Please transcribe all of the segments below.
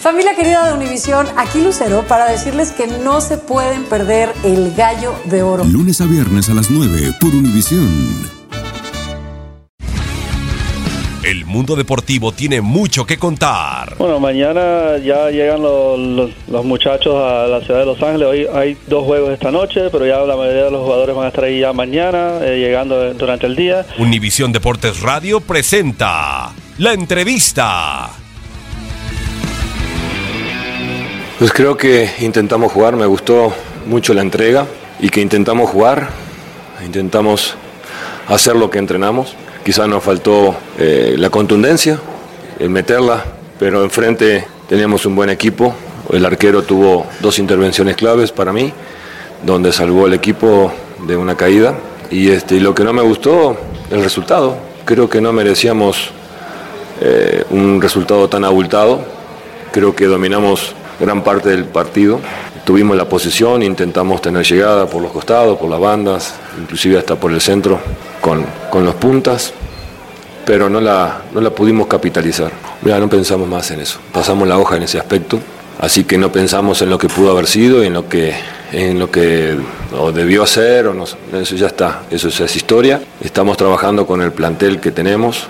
Familia querida de Univisión, aquí Lucero para decirles que no se pueden perder el gallo de oro. Lunes a viernes a las 9 por Univisión. El mundo deportivo tiene mucho que contar. Bueno, mañana ya llegan los, los- los muchachos a la ciudad de Los Ángeles. Hoy hay dos juegos esta noche, pero ya la mayoría de los jugadores van a estar ahí ya mañana, eh, llegando durante el día. Univisión Deportes Radio presenta la entrevista. Pues creo que intentamos jugar, me gustó mucho la entrega y que intentamos jugar, intentamos hacer lo que entrenamos. Quizás nos faltó eh, la contundencia, el meterla, pero enfrente teníamos un buen equipo. El arquero tuvo dos intervenciones claves para mí, donde salvó el equipo de una caída. Y, este, y lo que no me gustó, el resultado. Creo que no merecíamos eh, un resultado tan abultado. Creo que dominamos gran parte del partido. Tuvimos la posición, intentamos tener llegada por los costados, por las bandas, inclusive hasta por el centro con, con los puntas, pero no la, no la pudimos capitalizar. Ya no pensamos más en eso, pasamos la hoja en ese aspecto, así que no pensamos en lo que pudo haber sido, en lo que, en lo que debió hacer, o no, eso ya está, eso ya es historia. Estamos trabajando con el plantel que tenemos,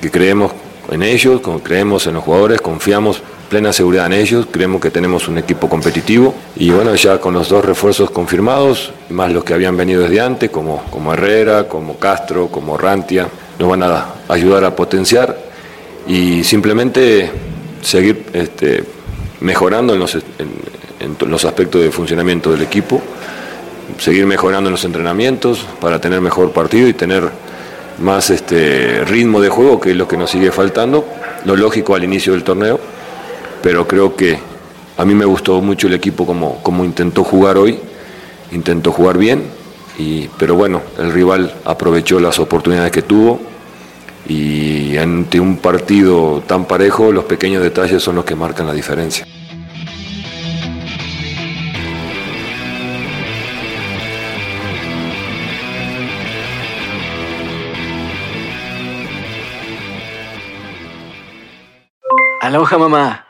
que creemos en ellos, creemos en los jugadores, confiamos plena seguridad en ellos, creemos que tenemos un equipo competitivo y bueno, ya con los dos refuerzos confirmados, más los que habían venido desde antes, como, como Herrera, como Castro, como Rantia, nos van a ayudar a potenciar y simplemente seguir este, mejorando en los, en- los aspectos de funcionamiento del equipo, seguir mejorando en los entrenamientos para tener mejor partido y tener más este ritmo de juego, que es lo que nos sigue faltando, lo lógico al inicio del torneo, pero creo que a mí me gustó mucho el equipo como, como intentó jugar hoy, intentó jugar bien, y, pero bueno, el rival aprovechó las oportunidades que tuvo y ante un partido tan parejo los pequeños detalles son los que marcan la diferencia. Aloha mamá.